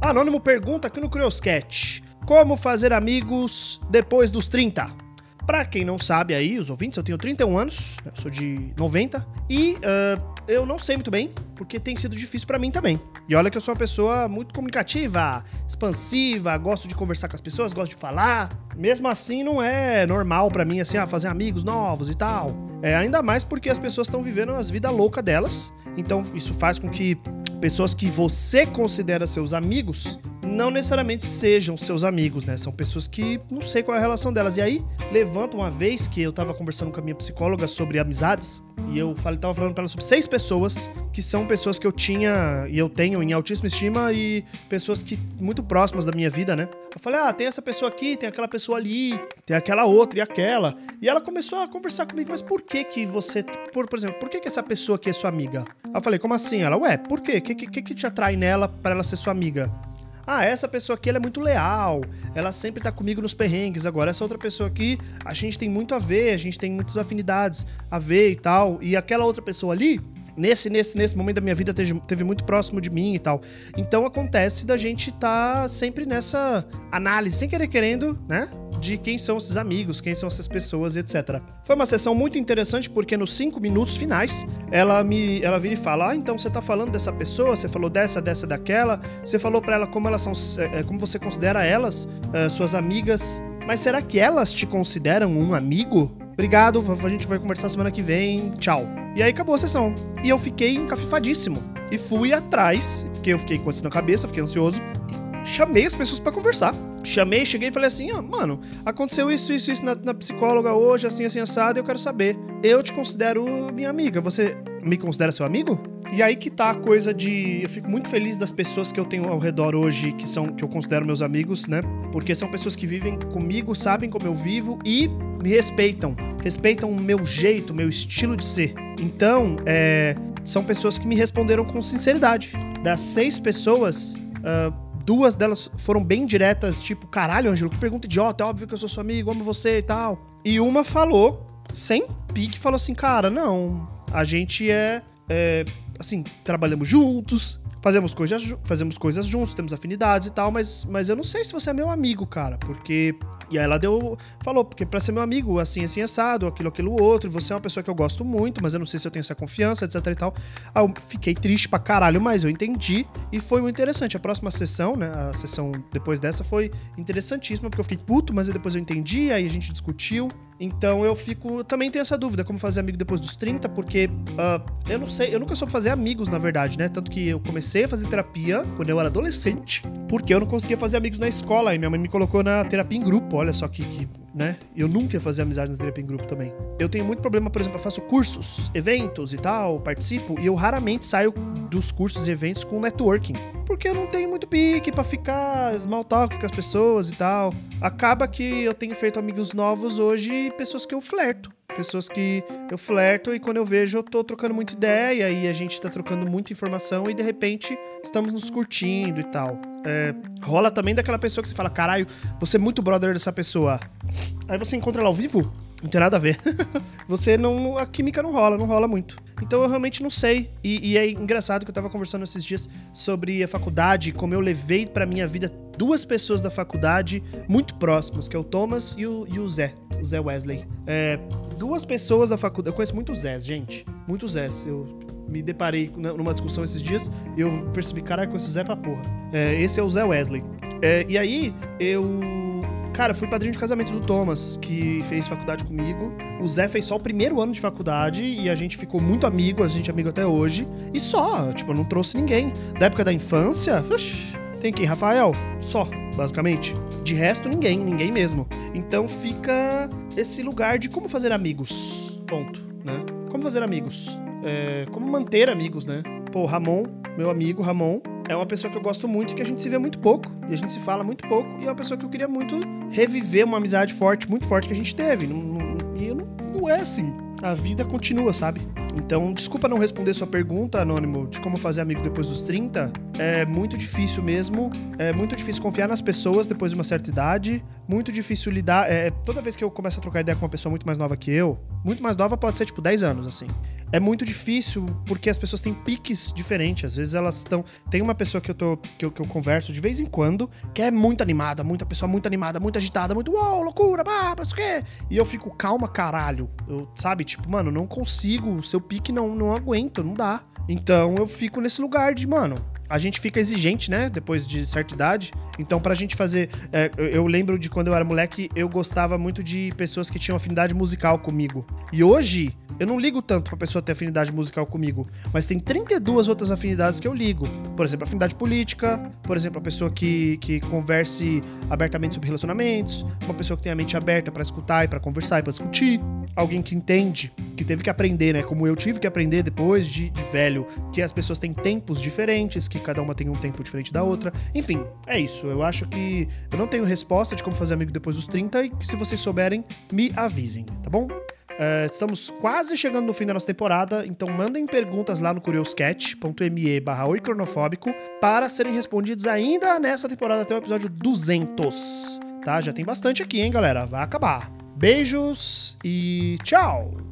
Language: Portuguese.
Anônimo pergunta aqui no Curioscat: Como fazer amigos depois dos 30? Pra quem não sabe aí, os ouvintes, eu tenho 31 anos, eu sou de 90, e uh, eu não sei muito bem, porque tem sido difícil para mim também. E olha que eu sou uma pessoa muito comunicativa, expansiva, gosto de conversar com as pessoas, gosto de falar. Mesmo assim, não é normal para mim, assim, ah, fazer amigos novos e tal. É ainda mais porque as pessoas estão vivendo as vidas loucas delas. Então, isso faz com que pessoas que você considera seus amigos não necessariamente sejam seus amigos, né? São pessoas que não sei qual é a relação delas. E aí, levanta uma vez que eu tava conversando com a minha psicóloga sobre amizades, e eu falei, tava falando para ela sobre seis pessoas que são pessoas que eu tinha e eu tenho em altíssima estima e pessoas que muito próximas da minha vida, né? Eu falei, ah, tem essa pessoa aqui, tem aquela pessoa ali, tem aquela outra e aquela. E ela começou a conversar comigo, mas por que que você, por, por exemplo, por que que essa pessoa aqui é sua amiga? Eu falei, como assim? Ela, ué, por quê? O que, que, que te atrai nela para ela ser sua amiga? Ah, essa pessoa aqui ela é muito leal, ela sempre tá comigo nos perrengues. Agora, essa outra pessoa aqui, a gente tem muito a ver, a gente tem muitas afinidades a ver e tal. E aquela outra pessoa ali, nesse, nesse, nesse momento da minha vida teve, teve, muito próximo de mim e tal. Então acontece da gente estar tá sempre nessa análise, sem querer querendo, né? De quem são esses amigos, quem são essas pessoas, etc. Foi uma sessão muito interessante porque nos cinco minutos finais ela me, ela vira e fala: ah, então você tá falando dessa pessoa, você falou dessa, dessa, daquela, você falou para ela como elas são, é, como você considera elas, é, suas amigas, mas será que elas te consideram um amigo? Obrigado, a gente vai conversar semana que vem, tchau. E aí acabou a sessão. E eu fiquei encafifadíssimo. E fui atrás, porque eu fiquei com isso na cabeça, fiquei ansioso. Chamei as pessoas para conversar chamei, cheguei e falei assim: ah, mano, aconteceu isso, isso, isso na, na, psicóloga hoje, assim, assim, assado, eu quero saber. Eu te considero minha amiga, você me considera seu amigo? E aí que tá a coisa de. Eu fico muito feliz das pessoas que eu tenho ao redor hoje, que são que eu considero meus amigos, né? Porque são pessoas que vivem comigo, sabem como eu vivo e me respeitam. Respeitam o meu jeito, o meu estilo de ser. Então, é, são pessoas que me responderam com sinceridade. Das seis pessoas. Uh, Duas delas foram bem diretas, tipo, caralho, Ângelo, que pergunta idiota, é óbvio que eu sou seu amigo, amo você e tal. E uma falou, sem pique, falou assim, cara, não, a gente é, é assim, trabalhamos juntos, fazemos coisas, fazemos coisas juntos, temos afinidades e tal, mas, mas eu não sei se você é meu amigo, cara, porque e aí ela deu. Falou, porque pra ser meu amigo, assim, assim, assado, aquilo, aquilo, outro, você é uma pessoa que eu gosto muito, mas eu não sei se eu tenho essa confiança, etc e tal. Aí eu fiquei triste pra caralho, mas eu entendi e foi muito interessante. A próxima sessão, né? A sessão depois dessa foi interessantíssima, porque eu fiquei puto, mas depois eu entendi, aí a gente discutiu. Então eu fico. Também tenho essa dúvida, como fazer amigo depois dos 30, porque uh, eu não sei, eu nunca soube fazer amigos, na verdade, né? Tanto que eu comecei a fazer terapia quando eu era adolescente, porque eu não conseguia fazer amigos na escola, e minha mãe me colocou na terapia em grupo, olha só que, que né? Eu nunca ia fazer amizade na terapia em grupo também. Eu tenho muito problema, por exemplo, eu faço cursos, eventos e tal, participo, e eu raramente saio dos cursos e eventos com networking. Porque eu não tenho muito pique para ficar small talk com as pessoas e tal. Acaba que eu tenho feito amigos novos hoje, pessoas que eu flerto pessoas que eu flerto e quando eu vejo eu tô trocando muita ideia e a gente tá trocando muita informação e de repente estamos nos curtindo e tal. É, rola também daquela pessoa que você fala, caralho, você é muito brother dessa pessoa. Aí você encontra ela ao vivo, não tem nada a ver. você não. A química não rola, não rola muito. Então eu realmente não sei. E, e, é engraçado que eu tava conversando esses dias sobre a faculdade, como eu levei pra minha vida duas pessoas da faculdade muito próximas, que é o Thomas e o, e o Zé, o Zé Wesley. É, duas pessoas da faculdade. Eu conheço muitos Zés, gente. Muitos Zés. Eu me deparei numa discussão esses dias e eu percebi, caralho, conheço o Zé pra porra. É, esse é o Zé Wesley. É, e aí, eu. Cara, fui padrinho de casamento do Thomas, que fez faculdade comigo. O Zé fez só o primeiro ano de faculdade e a gente ficou muito amigo, a gente é amigo até hoje. E só, tipo, eu não trouxe ninguém. Da época da infância, tem quem? Rafael? Só, basicamente. De resto, ninguém, ninguém mesmo. Então fica esse lugar de como fazer amigos. Ponto, né? Como fazer amigos. É, como manter amigos, né? Pô, Ramon, meu amigo Ramon, é uma pessoa que eu gosto muito e que a gente se vê muito pouco. E a gente se fala muito pouco. E é uma pessoa que eu queria muito reviver uma amizade forte, muito forte que a gente teve. Não, e não, não é assim. A vida continua, sabe? Então, desculpa não responder sua pergunta, Anônimo, de como fazer amigo depois dos 30. É muito difícil mesmo. É muito difícil confiar nas pessoas depois de uma certa idade. Muito difícil lidar. É, toda vez que eu começo a trocar ideia com uma pessoa muito mais nova que eu, muito mais nova pode ser tipo 10 anos, assim é muito difícil porque as pessoas têm piques diferentes. Às vezes elas estão. Tem uma pessoa que eu, tô, que eu, que eu converso de vez em quando que é muito animada, muita pessoa muito animada, muito agitada, muito uau, loucura, pá, mas o quê? E eu fico, calma, caralho. Eu, sabe, tipo, mano, não consigo, o seu pique não, não aguento, não dá. Então eu fico nesse lugar de, mano, a gente fica exigente, né? Depois de certa idade. Então, pra gente fazer. É, eu lembro de quando eu era moleque, eu gostava muito de pessoas que tinham afinidade musical comigo. E hoje, eu não ligo tanto pra pessoa ter afinidade musical comigo, mas tem 32 outras afinidades que eu ligo. Por exemplo, afinidade política, por exemplo, a pessoa que, que converse abertamente sobre relacionamentos, uma pessoa que tem a mente aberta para escutar e para conversar e pra discutir, alguém que entende, que teve que aprender, né? Como eu tive que aprender depois de, de velho, que as pessoas têm tempos diferentes, que cada uma tem um tempo diferente da outra. Enfim, é isso. Eu acho que eu não tenho resposta de como fazer amigo depois dos 30 e que se vocês souberem, me avisem, tá bom? Uh, estamos quase chegando no fim da nossa temporada, então mandem perguntas lá no curioscat.me barra cronofóbico para serem respondidas ainda nessa temporada até o episódio 200, tá? Já tem bastante aqui, hein, galera? Vai acabar. Beijos e tchau!